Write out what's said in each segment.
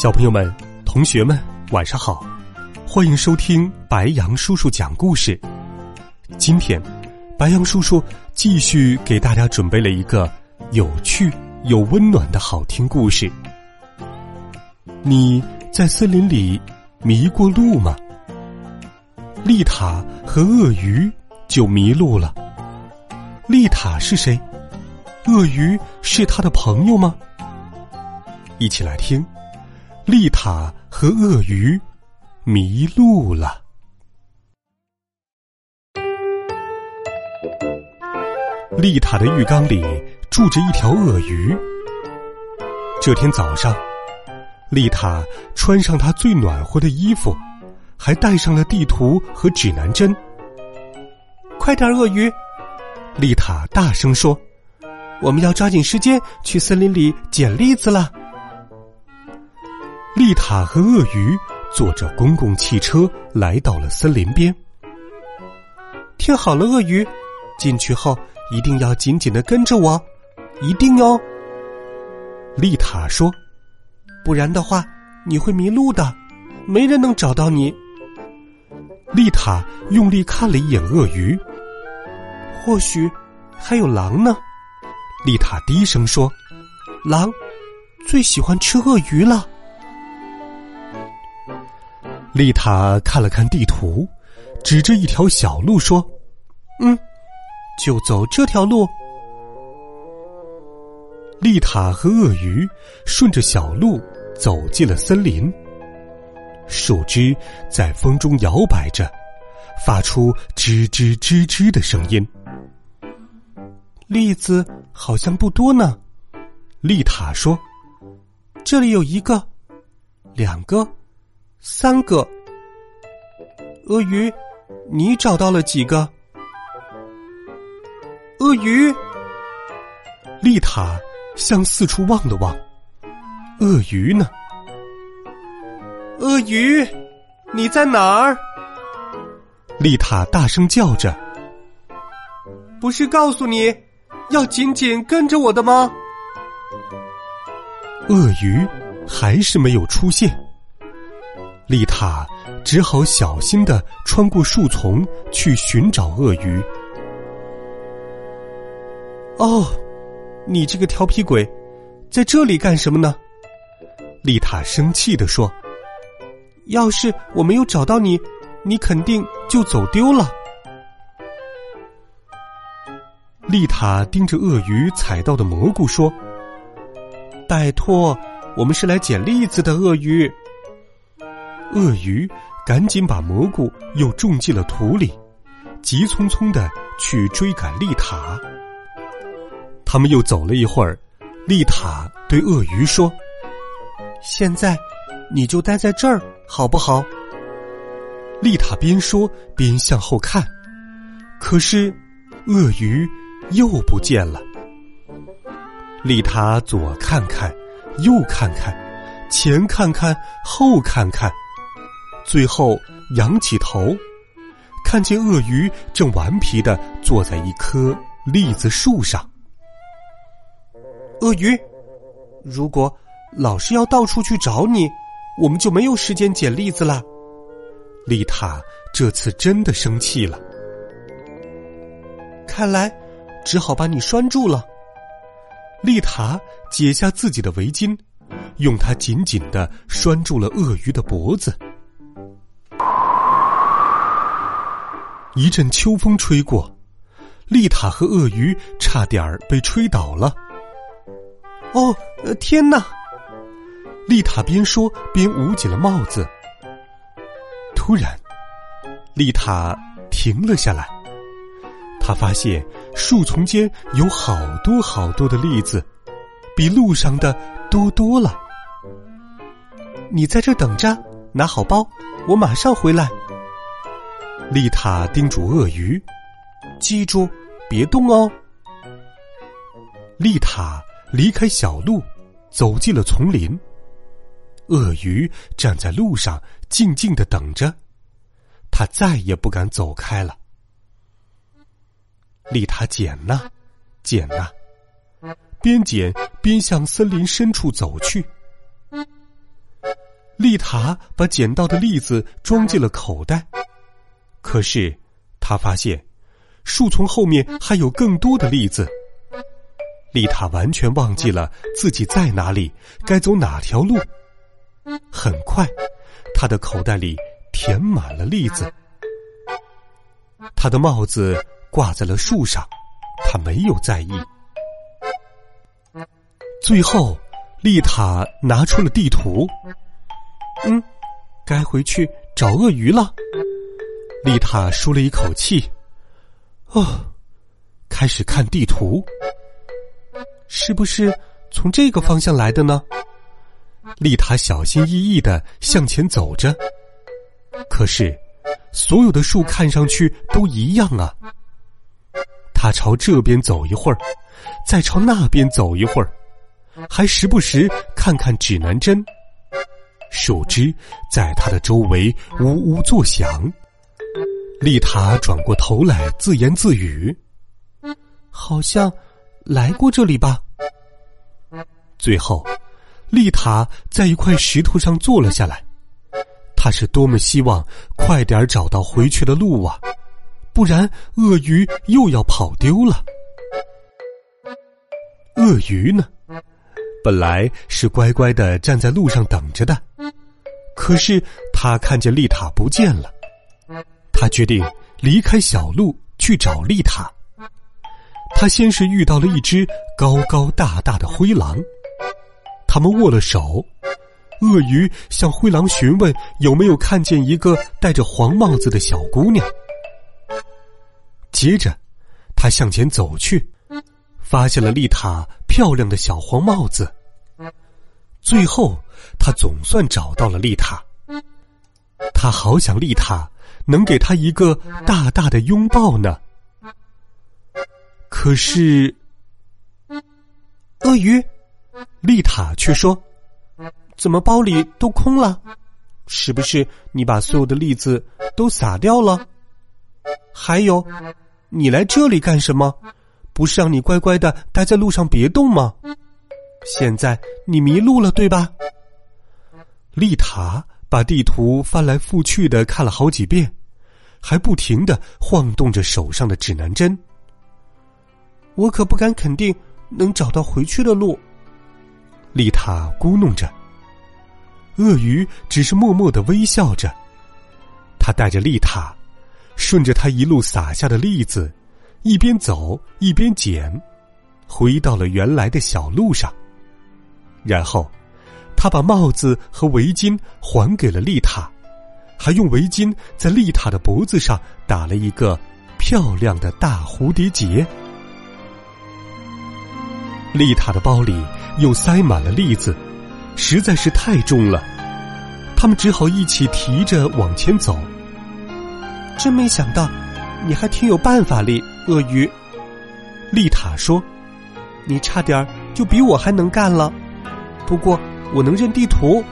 小朋友们、同学们，晚上好！欢迎收听白杨叔叔讲故事。今天，白杨叔叔继续给大家准备了一个有趣又温暖的好听故事。你在森林里迷过路吗？丽塔和鳄鱼就迷路了。丽塔是谁？鳄鱼是他的朋友吗？一起来听。丽塔和鳄鱼迷路了。丽塔的浴缸里住着一条鳄鱼。这天早上，丽塔穿上她最暖和的衣服，还带上了地图和指南针。快点，鳄鱼！丽塔大声说：“我们要抓紧时间去森林里捡栗子了。”丽塔和鳄鱼坐着公共汽车来到了森林边。听好了，鳄鱼，进去后一定要紧紧的跟着我，一定哦。丽塔说：“不然的话，你会迷路的，没人能找到你。”丽塔用力看了一眼鳄鱼，或许还有狼呢。丽塔低声说：“狼最喜欢吃鳄鱼了。”丽塔看了看地图，指着一条小路说：“嗯，就走这条路。”丽塔和鳄鱼顺着小路走进了森林。树枝在风中摇摆着，发出吱吱吱吱的声音。栗子好像不多呢，丽塔说：“这里有一个，两个。”三个鳄鱼，你找到了几个？鳄鱼，丽塔向四处望了望，鳄鱼呢？鳄鱼，你在哪儿？丽塔大声叫着：“不是告诉你要紧紧跟着我的吗？”鳄鱼还是没有出现。丽塔只好小心的穿过树丛去寻找鳄鱼。哦，你这个调皮鬼，在这里干什么呢？丽塔生气的说：“要是我没有找到你，你肯定就走丢了。”丽塔盯着鳄鱼采到的蘑菇说：“拜托，我们是来捡栗子的，鳄鱼。”鳄鱼赶紧把蘑菇又种进了土里，急匆匆的去追赶丽塔。他们又走了一会儿，丽塔对鳄鱼说：“现在你就待在这儿，好不好？”丽塔边说边向后看，可是鳄鱼又不见了。丽塔左看看，右看看，前看看，后看看。最后仰起头，看见鳄鱼正顽皮的坐在一棵栗子树上。鳄鱼，如果老是要到处去找你，我们就没有时间捡栗子了。丽塔这次真的生气了，看来只好把你拴住了。丽塔解下自己的围巾，用它紧紧的拴住了鳄鱼的脖子。一阵秋风吹过，丽塔和鳄鱼差点儿被吹倒了。哦，天哪！丽塔边说边捂紧了帽子。突然，丽塔停了下来。她发现树丛间有好多好多的栗子，比路上的多多了。你在这等着，拿好包，我马上回来。丽塔叮嘱鳄鱼：“记住，别动哦。”丽塔离开小路，走进了丛林。鳄鱼站在路上，静静的等着，他再也不敢走开了。丽塔捡呐，捡呐，边捡边向森林深处走去。丽塔把捡到的栗子装进了口袋，可是他发现树丛后面还有更多的栗子。丽塔完全忘记了自己在哪里，该走哪条路。很快，她的口袋里填满了栗子。她的帽子挂在了树上，她没有在意。最后，丽塔拿出了地图。嗯，该回去找鳄鱼了。丽塔舒了一口气，哦，开始看地图，是不是从这个方向来的呢？丽塔小心翼翼的向前走着，可是所有的树看上去都一样啊。她朝这边走一会儿，再朝那边走一会儿，还时不时看看指南针。树枝在他的周围呜呜作响。丽塔转过头来，自言自语：“好像来过这里吧。”最后，丽塔在一块石头上坐了下来。她是多么希望快点找到回去的路啊！不然，鳄鱼又要跑丢了。鳄鱼呢？本来是乖乖的站在路上等着的。可是他看见丽塔不见了，决定离开小路去找丽塔。他先是遇到了一只高高大大的灰狼，他们握了手。鳄鱼向灰狼询问有没有看见一个戴着黄帽子的小姑娘。接着，他向前走去，发现了丽塔漂亮的小黄帽子。最后，他总算找到了丽塔。他好想丽塔能给他一个大大的拥抱呢。可是，鳄鱼，丽塔却说：“怎么包里都空了？是不是你把所有的栗子都撒掉了？还有，你来这里干什么？不是让你乖乖的待在路上别动吗？”现在你迷路了，对吧？丽塔把地图翻来覆去的看了好几遍，还不停的晃动着手上的指南针。我可不敢肯定能找到回去的路。丽塔咕哝着。鳄鱼只是默默的微笑着，他带着丽塔，顺着他一路撒下的栗子，一边走一边捡，回到了原来的小路上。然后，他把帽子和围巾还给了丽塔，还用围巾在丽塔的脖子上打了一个漂亮的大蝴蝶结。丽塔的包里又塞满了栗子，实在是太重了，他们只好一起提着往前走。真没想到，你还挺有办法哩，鳄鱼。丽塔说：“你差点就比我还能干了。”不过我能认地图，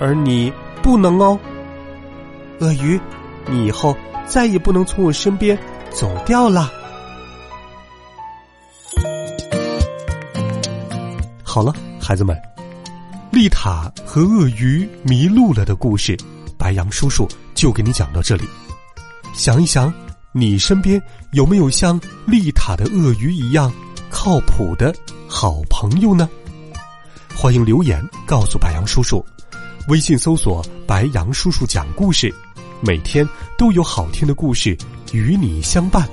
而你不能哦。鳄鱼，你以后再也不能从我身边走掉了。好了，孩子们，丽塔和鳄鱼迷路了的故事，白杨叔叔就给你讲到这里。想一想，你身边有没有像丽塔的鳄鱼一样靠谱的好朋友呢？欢迎留言告诉白杨叔叔，微信搜索“白杨叔叔讲故事”，每天都有好听的故事与你相伴，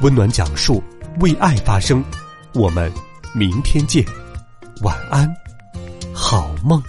温暖讲述，为爱发声。我们明天见，晚安，好梦。